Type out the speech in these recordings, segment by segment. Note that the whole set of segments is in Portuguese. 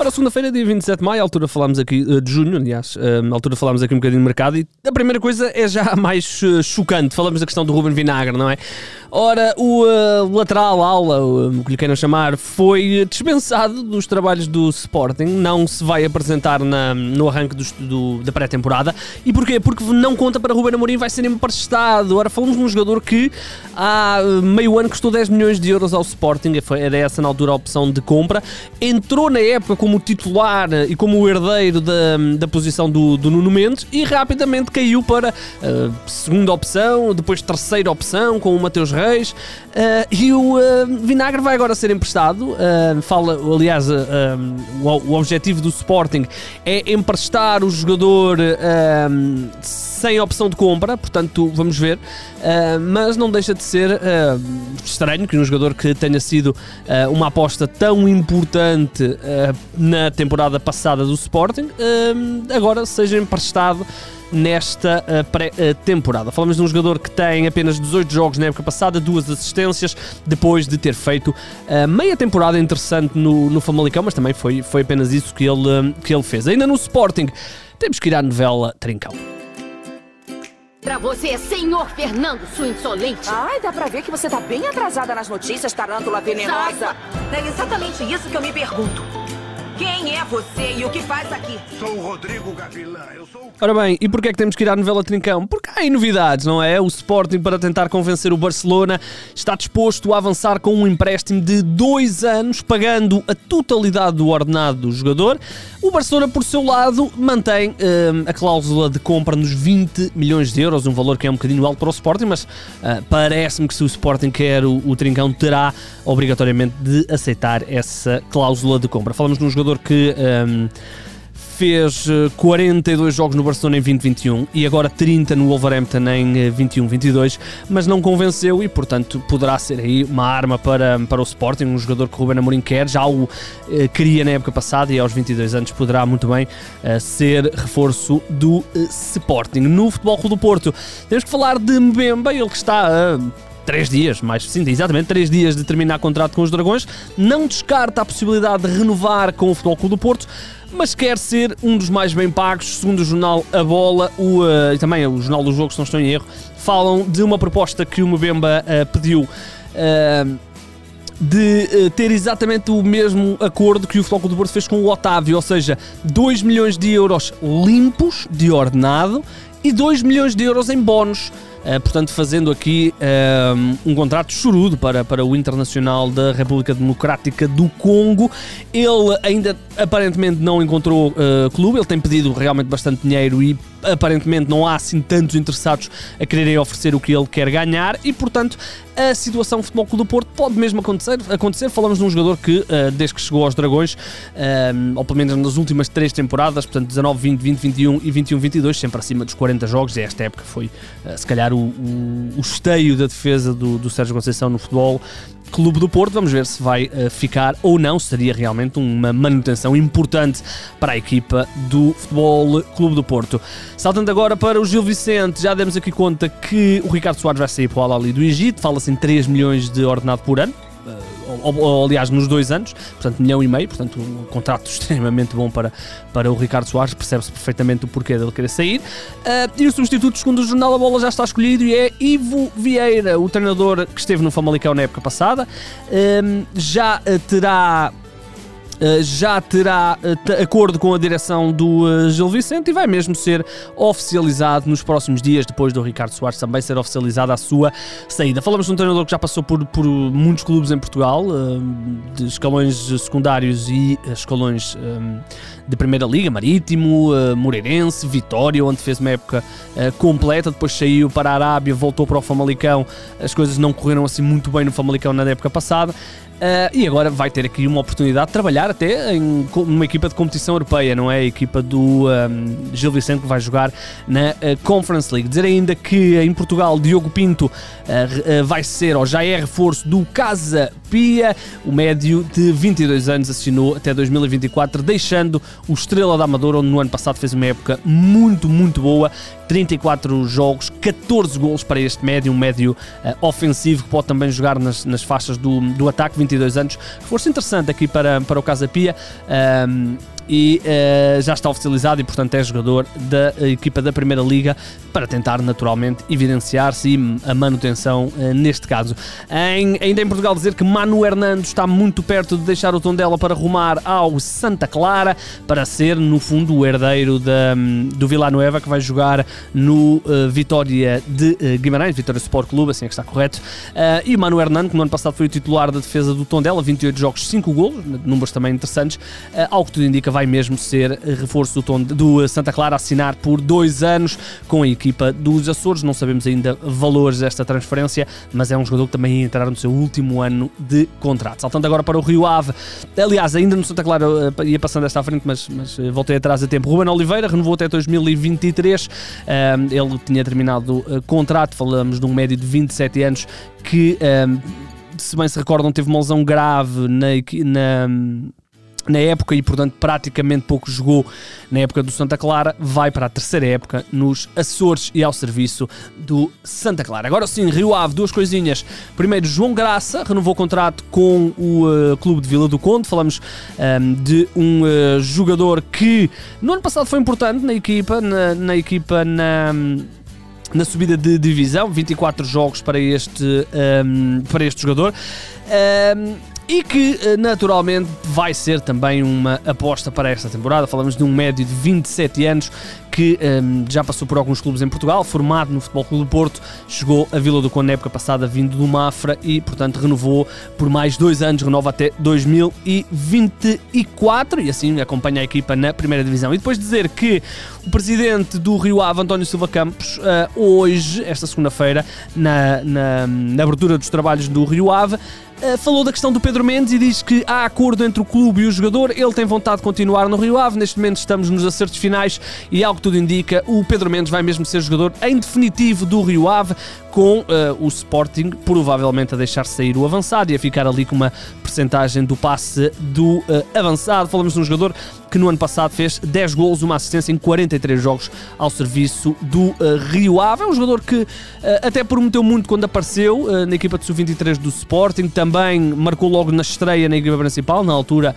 Ora, segunda-feira, dia 27 de maio, altura falámos aqui, eh, de junho, aliás, eh, altura falámos aqui um bocadinho de mercado e a primeira coisa é já mais eh, chocante. Falamos da questão do Ruben Vinagre, não é? Ora, o uh, lateral aula, o que lhe queiram chamar, foi dispensado dos trabalhos do Sporting, não se vai apresentar na, no arranque do, do, da pré-temporada. E porquê? Porque não conta para Ruben Amorim, vai ser emprestado. Ora, falamos de um jogador que há meio ano custou 10 milhões de euros ao Sporting, era essa na altura a opção de compra. Entrou na época como titular e como herdeiro da, da posição do, do Nuno Mendes e rapidamente caiu para uh, segunda opção, depois terceira opção com o Mateus Reis. Uh, e o uh, Vinagre vai agora ser emprestado. fala, aliás, o, o, objetivo do Sporting é emprestar o jogador sem opção de compra, portanto, vamos ver. mas não deixa de ser estranho que um jogador que tenha sido uma aposta tão importante na temporada passada do Sporting agora seja emprestado nesta uh, pré-temporada. Falamos de um jogador que tem apenas 18 jogos na época passada, duas assistências, depois de ter feito uh, meia temporada interessante no, no Famalicão, mas também foi, foi apenas isso que ele, uh, que ele fez. Ainda no Sporting, temos que ir à novela Trincão. Pra você, senhor Fernando, sua insolente. Ai, dá pra ver que você tá bem atrasada nas notícias, tarântula venenosa. É exatamente isso que eu me pergunto. Quem é você e o que faz aqui? Sou o Rodrigo Gavilã. Eu sou Ora bem, e porquê é que temos que ir à novela Trincão? Porque há novidades, não é? O Sporting, para tentar convencer o Barcelona, está disposto a avançar com um empréstimo de dois anos, pagando a totalidade do ordenado do jogador. O Barcelona, por seu lado, mantém uh, a cláusula de compra nos 20 milhões de euros, um valor que é um bocadinho alto para o Sporting, mas uh, parece-me que se o Sporting quer o, o Trincão, terá obrigatoriamente de aceitar essa cláusula de compra. Falamos de um jogador que. Um, fez 42 eh, jogos no Barcelona em 2021 e agora 30 no Wolverhampton em 21-22, eh, mas não convenceu e, portanto, poderá ser aí uma arma para, para o Sporting, um jogador que o Ruben Amorim quer, já o eh, queria na época passada e aos 22 anos poderá muito bem ser reforço do Sporting. No Futebol Clube do Porto, temos que falar de Mbemba, ele que está a três dias, mais sim, exatamente três dias de terminar contrato com os Dragões, não descarta a possibilidade de renovar com o Futebol Clube do Porto, mas quer ser um dos mais bem pagos, segundo o jornal A Bola o, uh, e também o Jornal do Jogo, se não estou em erro, falam de uma proposta que o Mbemba uh, pediu. Uh, de ter exatamente o mesmo acordo que o Futebol do Porto fez com o Otávio, ou seja, 2 milhões de euros limpos de ordenado e 2 milhões de euros em bónus. Uh, portanto, fazendo aqui um contrato chorudo para, para o Internacional da República Democrática do Congo. Ele ainda aparentemente não encontrou uh, clube, ele tem pedido realmente bastante dinheiro e aparentemente não há assim tantos interessados a quererem oferecer o que ele quer ganhar e, portanto, a situação do Futebol Clube do Porto pode mesmo acontecer. acontecer. Falamos de um jogador que, uh, desde que chegou aos Dragões, uh, ou pelo menos nas últimas três temporadas, portanto 19, 20, 20, 21 e 21, 22, sempre acima dos 40 jogos, e esta época foi, uh, se calhar, o, o, o esteio da defesa do, do Sérgio Conceição no futebol. Clube do Porto. Vamos ver se vai uh, ficar ou não. Seria realmente uma manutenção importante para a equipa do Futebol Clube do Porto. Saltando agora para o Gil Vicente, já demos aqui conta que o Ricardo Soares vai sair para o Al-Ali do Egito. Fala-se em 3 milhões de ordenado por ano aliás, nos dois anos, portanto, milhão e meio, portanto, um contrato extremamente bom para, para o Ricardo Soares, percebe-se perfeitamente o porquê dele querer sair. Uh, e o substituto, segundo o Jornal da Bola, já está escolhido e é Ivo Vieira, o treinador que esteve no Famalicão na época passada. Uh, já terá já terá uh, acordo com a direção do uh, Gil Vicente e vai mesmo ser oficializado nos próximos dias, depois do Ricardo Soares também ser oficializada a sua saída. Falamos de um treinador que já passou por, por muitos clubes em Portugal, de escalões secundários e escalões de Primeira Liga, Marítimo, Moreirense, Vitória, onde fez uma época completa, depois saiu para a Arábia, voltou para o Famalicão, as coisas não correram assim muito bem no Famalicão na época passada. Uh, e agora vai ter aqui uma oportunidade de trabalhar até em uma equipa de competição europeia, não é? A equipa do um, Gil Vicente que vai jogar na uh, Conference League. Dizer ainda que em Portugal Diogo Pinto uh, vai ser ou já é reforço do Casa Pia. O médio de 22 anos assinou até 2024, deixando o Estrela da Amadora, onde no ano passado fez uma época muito, muito boa. 34 jogos, 14 gols para este médio, um médio ofensivo que pode também jogar nas, nas faixas do, do ataque 22 anos. Reforço interessante aqui para, para o Casa Pia. Um, e uh, já está oficializado e, portanto, é jogador da equipa da Primeira Liga para tentar naturalmente evidenciar-se e a manutenção uh, neste caso. Em, ainda em Portugal, dizer que Manu Hernando está muito perto de deixar o Tondela para rumar ao Santa Clara para ser, no fundo, o herdeiro da, do Vila Nova que vai jogar no uh, Vitória de Guimarães, Vitória Sport Clube, assim é que está correto. e Manu Hernando, que no ano passado foi o titular da defesa do Tondela, 28 jogos, 5 golos, números também interessantes, ao que tudo indica vai mesmo ser reforço do, do Santa Clara, assinar por dois anos com a equipa dos Açores. Não sabemos ainda valores desta transferência, mas é um jogador que também ia entrar no seu último ano de contrato. Saltando agora para o Rio Ave, aliás, ainda no Santa Clara eh, ia passando esta à frente, mas, mas eh, voltei atrás a tempo. Ruben Oliveira renovou até 2023. ele tinha terminado uh, contrato, falamos de um médio de 27 anos que. se bem se recordam, teve uma lesão grave na, na, na época e, portanto, praticamente pouco jogou na época do Santa Clara, vai para a terceira época nos Açores e ao serviço do Santa Clara. Agora sim, Rio Ave, duas coisinhas. Primeiro, João Graça renovou o contrato com o uh, Clube de Vila do Conde. Falamos um, ehm, de um uh, jogador que no ano passado foi importante na equipa, na, na equipa na na subida de divisão, 24 jogos para este, um, ehm, para este jogador. Um, ehm, e que eh, naturalmente vai ser também uma aposta para esta temporada. Falamos de um médio de 27 anos que um, ehm, já passou por alguns clubes em Portugal, formado no Futebol Clube do Porto, chegou a Vila do Conde na época passada vindo do Mafra e, portanto, renovou por mais dois anos, renova até 2024 e assim acompanha a equipa na primeira divisão. E depois dizer que o presidente do Rio Ave, António Silva Campos, uh, hoje, esta segunda-feira, na, na, na abertura dos trabalhos do Rio Ave, falou da questão do Pedro Mendes e diz que há acordo entre o clube e o jogador. Ele tem vontade de continuar no Rio Ave. Neste momento estamos nos acertos finais e, algo que tudo indica, o Pedro Mendes vai mesmo ser jogador em definitivo do Rio Ave com uh, o Sporting provavelmente a deixar sair o avançado e a ficar ali com uma percentagem do passe do uh, avançado. Falamos de um jogador que no ano passado fez 10 gols, uma assistência em 43 jogos ao serviço do uh, Rio Ave. É um jogador que até prometeu muito quando apareceu na equipa de sub-23 do Sporting, também marcou logo na estreia na equipa principal, na altura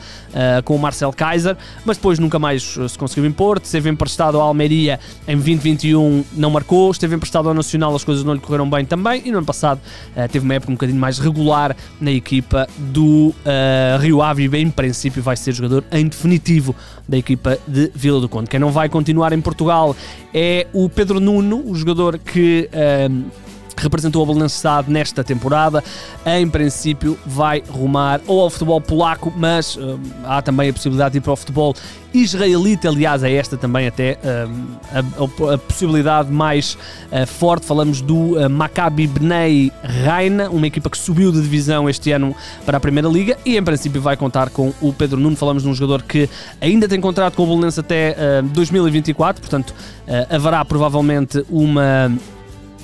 com o Marcel Kaiser, mas depois nunca mais se conseguiu impor. Esteve emprestado ao Almeria em 2021, não marcou, esteve emprestado ao Nacional, as coisas não lhe correram bem também. E no ano passado uh, teve uma época um bocadinho mais regular na equipa do uh, Rio Ave e, em princípio, vai ser jogador em definitivo da equipa de Vila do Conde. Quem não vai continuar em Portugal é o Pedro Nuno, o jogador que. Uh, representou a Belenenses nesta temporada. Em princípio, vai rumar ou ao futebol polaco, mas uh, há também a possibilidade de ir para o futebol israelita. Aliás, é esta também até uh, a, a, possibilidade mais uh, forte. Falamos do Maccabi Bnei Reina, uma equipa que subiu de divisão este ano para a Primeira Liga e em princípio vai contar com o Pedro Nuno. Falamos de um jogador que ainda tem contrato com o Belenenses até 2024, portanto haverá provavelmente uma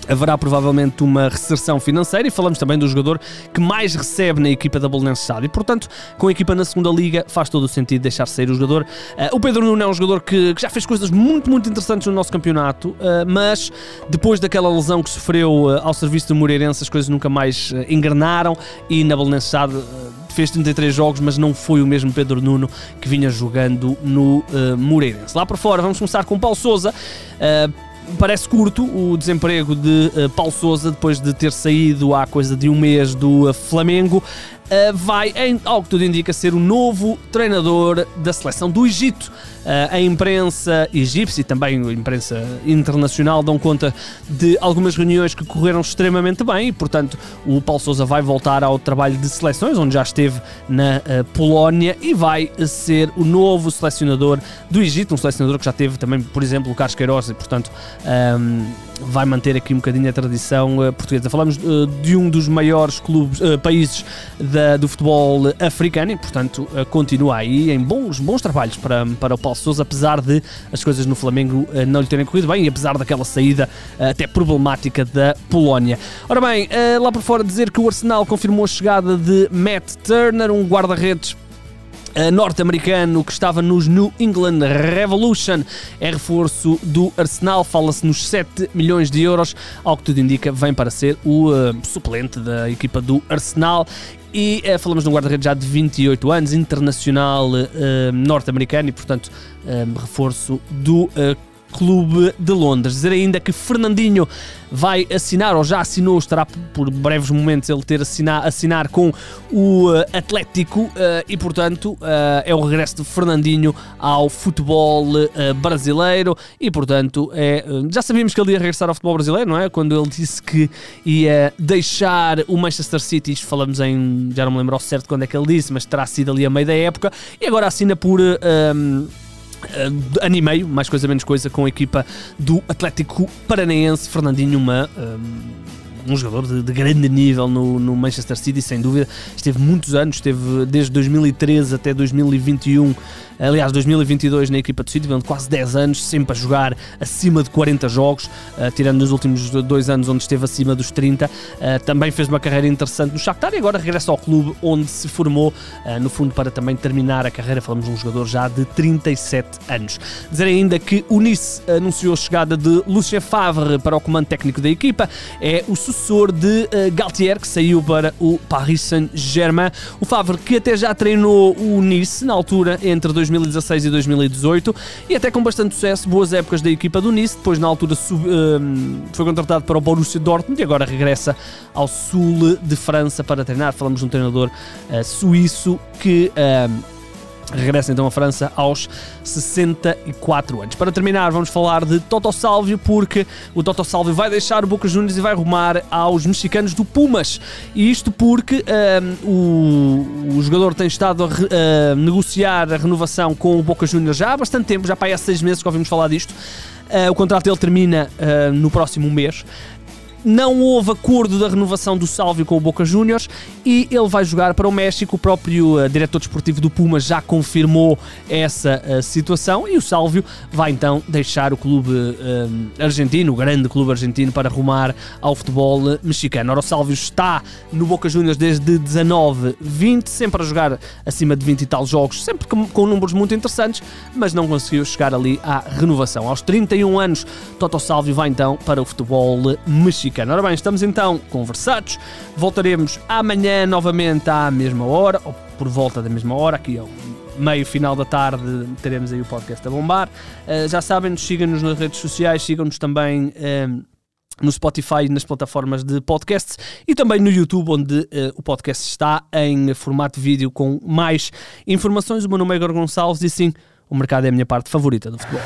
haverá provavelmente uma recessão financeira e falamos também do jogador que mais recebe na equipa da Bolonense e portanto com a equipa na segunda liga faz todo o sentido deixar sair o jogador uh, o Pedro Nuno é um jogador que, que, já fez coisas muito muito interessantes no nosso campeonato uh, mas depois daquela lesão que sofreu uh, ao serviço do Moreirense as coisas nunca mais engrenaram e na Bolonense fez 33 jogos, mas não foi o mesmo Pedro Nuno que vinha jogando no uh, Moreirense. Lá por fora, vamos começar com Paulo Souza. Uh, parece curto o desemprego de uh, Paulo Sousa depois de ter saído há coisa de um mês do uh, Flamengo. Uh, vai, em, ao que tudo indica, ser o novo treinador da seleção do Egito. Uh, a imprensa egípcia e também a imprensa internacional dão conta de algumas reuniões que correram extremamente bem e, portanto, o Paulo Sousa vai voltar ao trabalho de seleções, onde já esteve na uh, Polónia e vai ser o novo selecionador do Egito, um selecionador que já teve também, por exemplo, o Carlos Queiroz e, portanto, um, vai manter aqui um bocadinho a tradição uh, portuguesa. Falamos uh, de um dos maiores clubes, uh, países da, do futebol africano e, portanto, continua aí em bons, bons trabalhos para, para o Paulo Sousa, apesar de as coisas no Flamengo não lhe terem corrido bem e apesar daquela saída até problemática da Polónia. Ora bem, lá por fora dizer que o Arsenal confirmou a chegada de Matt Turner, um guarda-redes norte-americano que estava nos New England Revolution. É reforço do Arsenal, fala-se nos 7 milhões de euros, ao que tudo indica, vem para ser o uh, suplente da equipa do Arsenal. E uh, falamos de um guarda-redes já de 28 anos, internacional uh, norte-americano e, portanto, reforço do Clube de Londres. Dizer ainda que Fernandinho vai assinar, ou já assinou, estará por breves momentos ele ter assinar, assinar com o uh, Atlético uh, e, portanto, uh, é o regresso de Fernandinho ao futebol brasileiro e, portanto, é, já sabíamos que ele ia regressar ao futebol brasileiro, não é? Quando ele disse que ia deixar o Manchester City, isto falamos em, já não me lembro ao certo quando é que ele disse, mas terá sido ali a meio da época, e agora assina por. Um, uh, ano e meio, mais coisa menos coisa, com a equipa do Atlético Paranaense, Fernandinho, uma. Um, um jogador de, de grande nível no, no, Manchester City, sem dúvida. Esteve muitos anos, esteve desde 2013 até 2021 aliás, 2022 na equipa do City, vendo quase 10 anos, sempre a jogar acima de 40 jogos, uh, tirando nos últimos dois anos onde esteve acima dos 30. Uh, eh, também fez uma carreira interessante no Shakhtar e agora regressa ao clube onde se formou, uh, no fundo, para também terminar a carreira. Falamos de um jogador já de 37 anos. Dizer ainda que o Nice anunciou a chegada de Lucien Favre para o comando técnico da equipa, é o sucessor de Galtier, que saiu para o Paris Saint-Germain. O Favre, que até já treinou o Nice na altura entre 2000 2016 e 2018 e até com bastante sucesso, boas épocas da equipa do Nice, depois na altura sub, um, foi contratado para o Borussia Dortmund e agora regressa ao sul de França para treinar. Falamos de um treinador uh, suíço que... Um, Regressa então à França aos 64 anos. Para terminar, vamos falar de Toto Salvio, porque o Toto Salvio vai deixar o Boca Juniors e vai rumar aos mexicanos do Pumas. E isto porque um, o, o, jogador tem estado a, re, a, negociar a renovação com o Boca Juniors já há bastante tempo, já para há seis meses que ouvimos falar disto. Uh, o contrato dele termina uh, no próximo mês não houve acordo da renovação do Salvio com o Boca Juniors e ele vai jogar para o México. O próprio uh, diretor desportivo do Puma já confirmou essa uh, situação e o Salvio vai então deixar o clube uh, argentino, o grande clube argentino, para rumar ao futebol mexicano. Ora, o Salvio está no Boca Juniors desde 19, 20, sempre a jogar acima de 20 e tal jogos, sempre com, com números muito interessantes, mas não conseguiu chegar ali à renovação. Aos 31 anos, Toto Salvio vai então para o futebol mexicano americano. Ora bem, estamos então conversados. Voltaremos amanhã novamente à mesma hora, ou por volta da mesma hora, aqui ao meio final da tarde teremos aí o podcast a bombar. Uh, já sabem, sigam-nos nas redes sociais, sigam-nos também. Uh, no Spotify e nas plataformas de podcasts e também no YouTube, onde uh, o podcast está em formato vídeo com mais informações. O meu nome é Igor Gonçalves e sim, o mercado é a minha parte favorita do futebol.